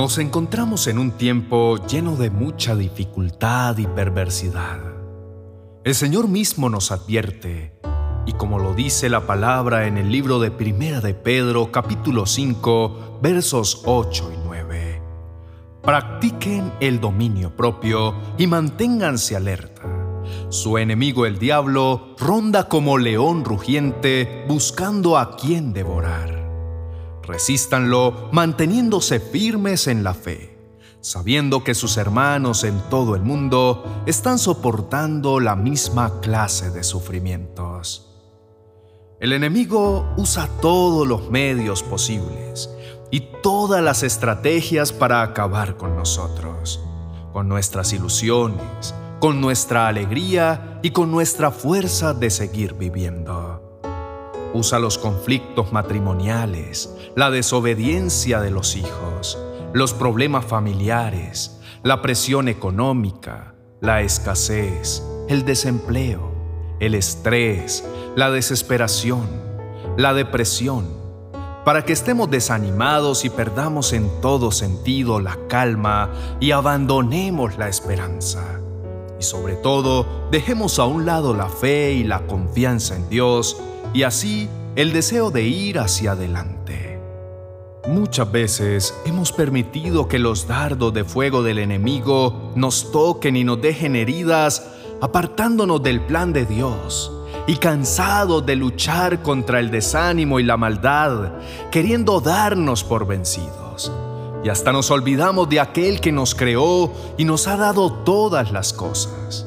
Nos encontramos en un tiempo lleno de mucha dificultad y perversidad. El Señor mismo nos advierte, y como lo dice la palabra en el libro de Primera de Pedro, capítulo 5, versos 8 y 9, practiquen el dominio propio y manténganse alerta. Su enemigo el diablo ronda como león rugiente buscando a quien devorar. Resístanlo manteniéndose firmes en la fe, sabiendo que sus hermanos en todo el mundo están soportando la misma clase de sufrimientos. El enemigo usa todos los medios posibles y todas las estrategias para acabar con nosotros, con nuestras ilusiones, con nuestra alegría y con nuestra fuerza de seguir viviendo. Usa los conflictos matrimoniales, la desobediencia de los hijos, los problemas familiares, la presión económica, la escasez, el desempleo, el estrés, la desesperación, la depresión, para que estemos desanimados y perdamos en todo sentido la calma y abandonemos la esperanza. Y sobre todo, dejemos a un lado la fe y la confianza en Dios y así el deseo de ir hacia adelante. Muchas veces hemos permitido que los dardos de fuego del enemigo nos toquen y nos dejen heridas, apartándonos del plan de Dios y cansados de luchar contra el desánimo y la maldad, queriendo darnos por vencidos. Y hasta nos olvidamos de aquel que nos creó y nos ha dado todas las cosas.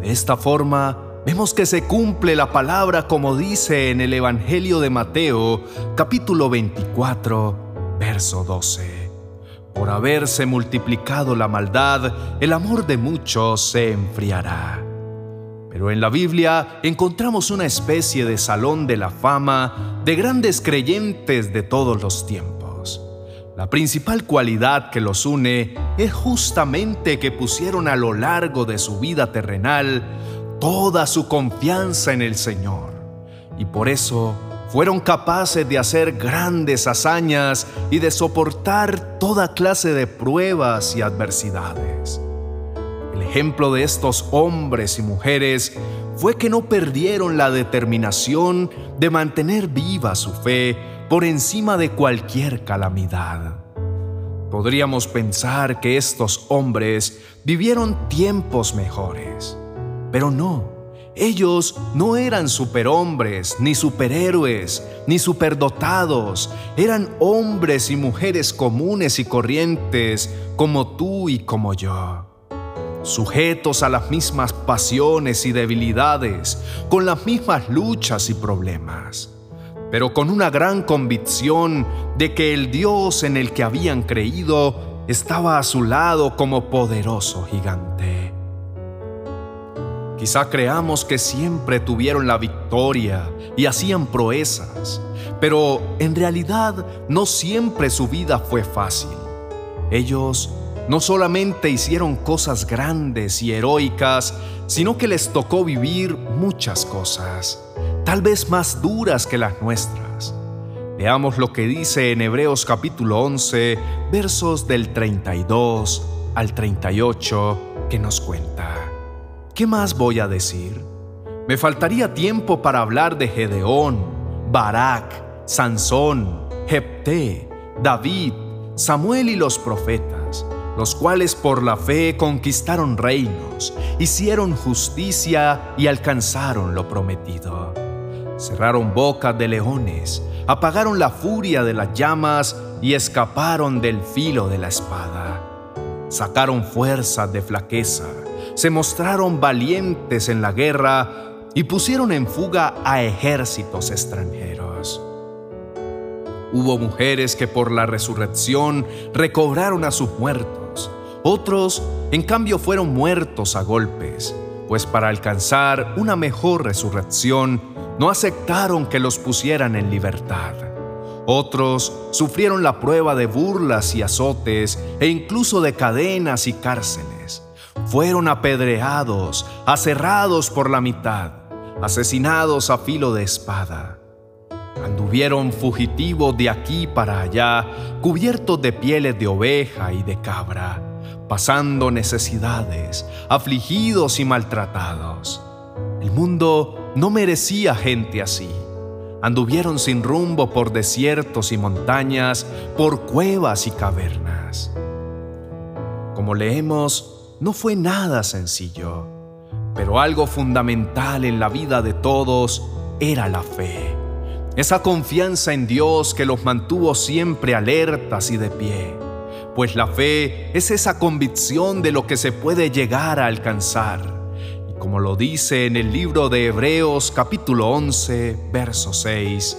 De esta forma, vemos que se cumple la palabra como dice en el Evangelio de Mateo, capítulo 24, verso 12. Por haberse multiplicado la maldad, el amor de muchos se enfriará. Pero en la Biblia encontramos una especie de salón de la fama de grandes creyentes de todos los tiempos. La principal cualidad que los une es justamente que pusieron a lo largo de su vida terrenal toda su confianza en el Señor. Y por eso fueron capaces de hacer grandes hazañas y de soportar toda clase de pruebas y adversidades. El ejemplo de estos hombres y mujeres fue que no perdieron la determinación de mantener viva su fe por encima de cualquier calamidad. Podríamos pensar que estos hombres vivieron tiempos mejores pero no, ellos no eran superhombres, ni superhéroes, ni superdotados. Eran hombres y mujeres comunes y corrientes como tú y como yo. Sujetos a las mismas pasiones y debilidades, con las mismas luchas y problemas, pero con una gran convicción de que el Dios en el que habían creído estaba a su lado como poderoso gigante. Quizá creamos que siempre tuvieron la victoria y hacían proezas, pero en realidad no siempre su vida fue fácil. Ellos no solamente hicieron cosas grandes y heroicas, sino que les tocó vivir muchas cosas, tal vez más duras que las nuestras. Veamos lo que dice en Hebreos capítulo 11, versos del 32 al 38, que nos cuenta. ¿Qué más voy a decir? Me faltaría tiempo para hablar de Gedeón, Barak, Sansón, Jepté, David, Samuel y los profetas, los cuales por la fe conquistaron reinos, hicieron justicia y alcanzaron lo prometido. Cerraron bocas de leones, apagaron la furia de las llamas y escaparon del filo de la espada. Sacaron fuerzas de flaqueza se mostraron valientes en la guerra y pusieron en fuga a ejércitos extranjeros. Hubo mujeres que por la resurrección recobraron a sus muertos, otros en cambio fueron muertos a golpes, pues para alcanzar una mejor resurrección no aceptaron que los pusieran en libertad. Otros sufrieron la prueba de burlas y azotes e incluso de cadenas y cárceles fueron apedreados, aserrados por la mitad, asesinados a filo de espada. Anduvieron fugitivos de aquí para allá, cubiertos de pieles de oveja y de cabra, pasando necesidades, afligidos y maltratados. El mundo no merecía gente así. Anduvieron sin rumbo por desiertos y montañas, por cuevas y cavernas. Como leemos, no fue nada sencillo, pero algo fundamental en la vida de todos era la fe. Esa confianza en Dios que los mantuvo siempre alertas y de pie. Pues la fe es esa convicción de lo que se puede llegar a alcanzar. Como lo dice en el libro de Hebreos capítulo 11, verso 6,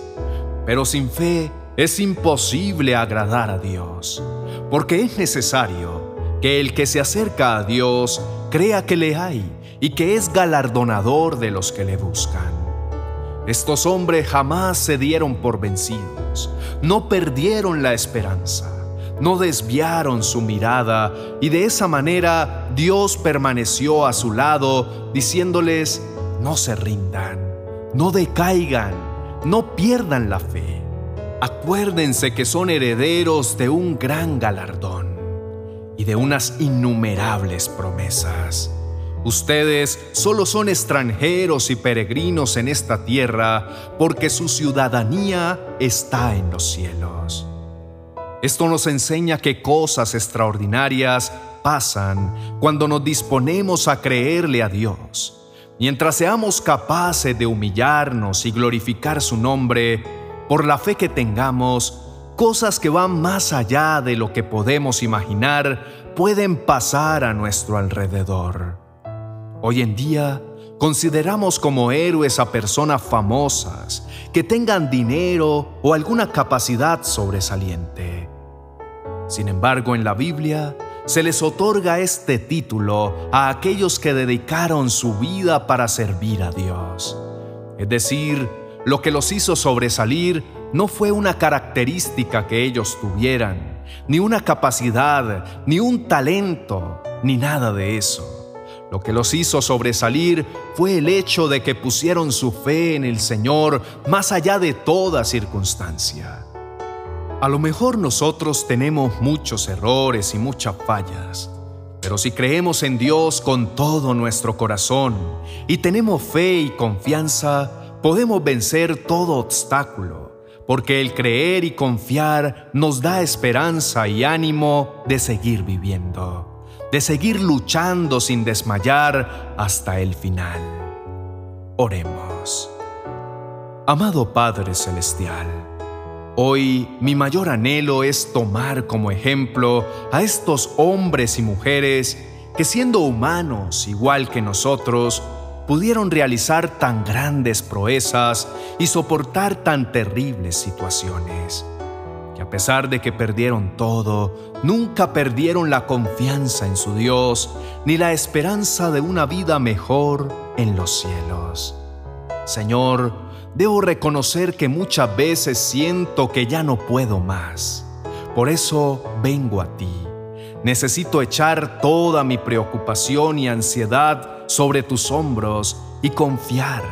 pero sin fe es imposible agradar a Dios, porque es necesario que el que se acerca a Dios crea que le hay y que es galardonador de los que le buscan. Estos hombres jamás se dieron por vencidos, no perdieron la esperanza, no desviaron su mirada y de esa manera Dios permaneció a su lado diciéndoles, no se rindan, no decaigan, no pierdan la fe. Acuérdense que son herederos de un gran galardón de unas innumerables promesas. Ustedes solo son extranjeros y peregrinos en esta tierra porque su ciudadanía está en los cielos. Esto nos enseña que cosas extraordinarias pasan cuando nos disponemos a creerle a Dios. Mientras seamos capaces de humillarnos y glorificar su nombre, por la fe que tengamos, cosas que van más allá de lo que podemos imaginar pueden pasar a nuestro alrededor. Hoy en día consideramos como héroes a personas famosas que tengan dinero o alguna capacidad sobresaliente. Sin embargo, en la Biblia se les otorga este título a aquellos que dedicaron su vida para servir a Dios. Es decir, lo que los hizo sobresalir no fue una característica que ellos tuvieran, ni una capacidad, ni un talento, ni nada de eso. Lo que los hizo sobresalir fue el hecho de que pusieron su fe en el Señor más allá de toda circunstancia. A lo mejor nosotros tenemos muchos errores y muchas fallas, pero si creemos en Dios con todo nuestro corazón y tenemos fe y confianza, podemos vencer todo obstáculo, porque el creer y confiar nos da esperanza y ánimo de seguir viviendo de seguir luchando sin desmayar hasta el final. Oremos. Amado Padre Celestial, hoy mi mayor anhelo es tomar como ejemplo a estos hombres y mujeres que siendo humanos igual que nosotros, pudieron realizar tan grandes proezas y soportar tan terribles situaciones que a pesar de que perdieron todo, nunca perdieron la confianza en su Dios ni la esperanza de una vida mejor en los cielos. Señor, debo reconocer que muchas veces siento que ya no puedo más. Por eso vengo a ti. Necesito echar toda mi preocupación y ansiedad sobre tus hombros y confiar,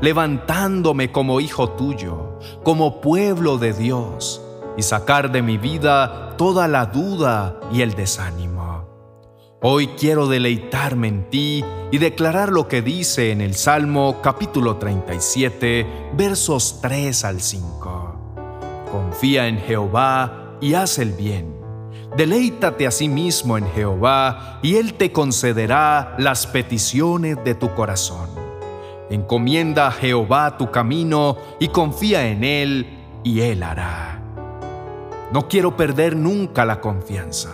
levantándome como hijo tuyo, como pueblo de Dios y sacar de mi vida toda la duda y el desánimo. Hoy quiero deleitarme en ti y declarar lo que dice en el Salmo capítulo 37, versos 3 al 5. Confía en Jehová y haz el bien. Deleítate a sí mismo en Jehová y Él te concederá las peticiones de tu corazón. Encomienda a Jehová tu camino y confía en Él y Él hará. No quiero perder nunca la confianza.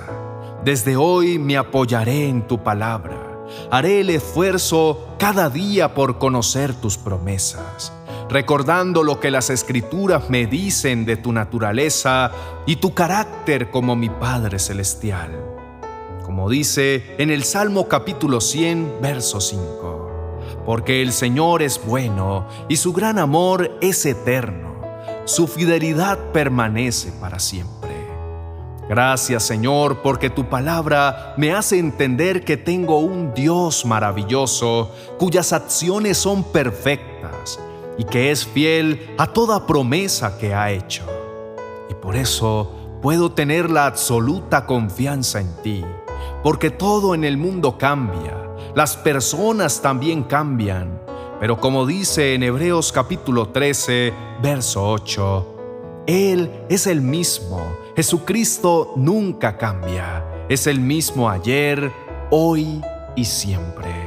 Desde hoy me apoyaré en tu palabra. Haré el esfuerzo cada día por conocer tus promesas, recordando lo que las escrituras me dicen de tu naturaleza y tu carácter como mi Padre Celestial. Como dice en el Salmo capítulo 100, verso 5. Porque el Señor es bueno y su gran amor es eterno su fidelidad permanece para siempre. Gracias Señor porque tu palabra me hace entender que tengo un Dios maravilloso cuyas acciones son perfectas y que es fiel a toda promesa que ha hecho. Y por eso puedo tener la absoluta confianza en ti, porque todo en el mundo cambia, las personas también cambian, pero como dice en Hebreos capítulo 13, verso 8, Él es el mismo, Jesucristo nunca cambia, es el mismo ayer, hoy y siempre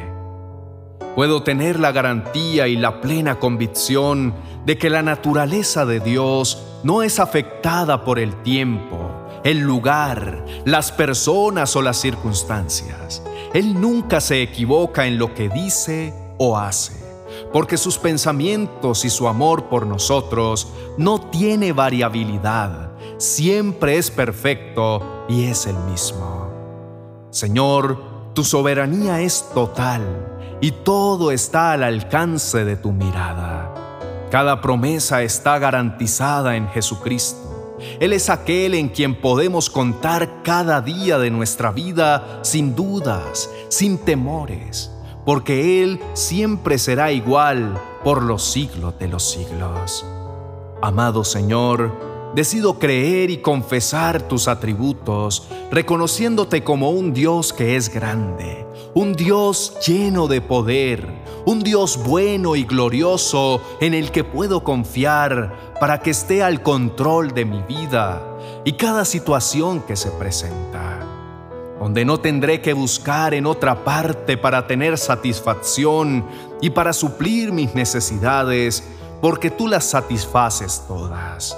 puedo tener la garantía y la plena convicción de que la naturaleza de Dios no es afectada por el tiempo, el lugar, las personas o las circunstancias. Él nunca se equivoca en lo que dice o hace, porque sus pensamientos y su amor por nosotros no tiene variabilidad, siempre es perfecto y es el mismo. Señor, tu soberanía es total y todo está al alcance de tu mirada. Cada promesa está garantizada en Jesucristo. Él es aquel en quien podemos contar cada día de nuestra vida sin dudas, sin temores, porque Él siempre será igual por los siglos de los siglos. Amado Señor, Decido creer y confesar tus atributos, reconociéndote como un Dios que es grande, un Dios lleno de poder, un Dios bueno y glorioso en el que puedo confiar para que esté al control de mi vida y cada situación que se presenta, donde no tendré que buscar en otra parte para tener satisfacción y para suplir mis necesidades, porque tú las satisfaces todas.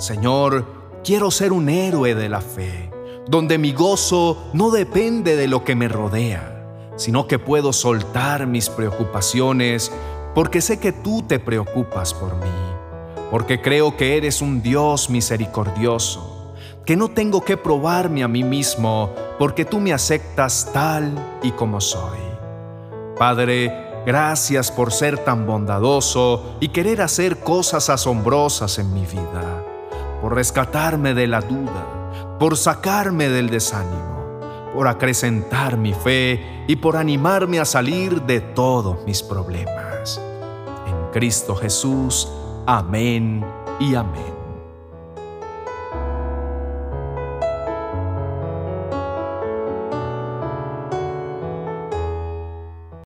Señor, quiero ser un héroe de la fe, donde mi gozo no depende de lo que me rodea, sino que puedo soltar mis preocupaciones porque sé que tú te preocupas por mí, porque creo que eres un Dios misericordioso, que no tengo que probarme a mí mismo porque tú me aceptas tal y como soy. Padre, gracias por ser tan bondadoso y querer hacer cosas asombrosas en mi vida por rescatarme de la duda, por sacarme del desánimo, por acrecentar mi fe y por animarme a salir de todos mis problemas. En Cristo Jesús, amén y amén.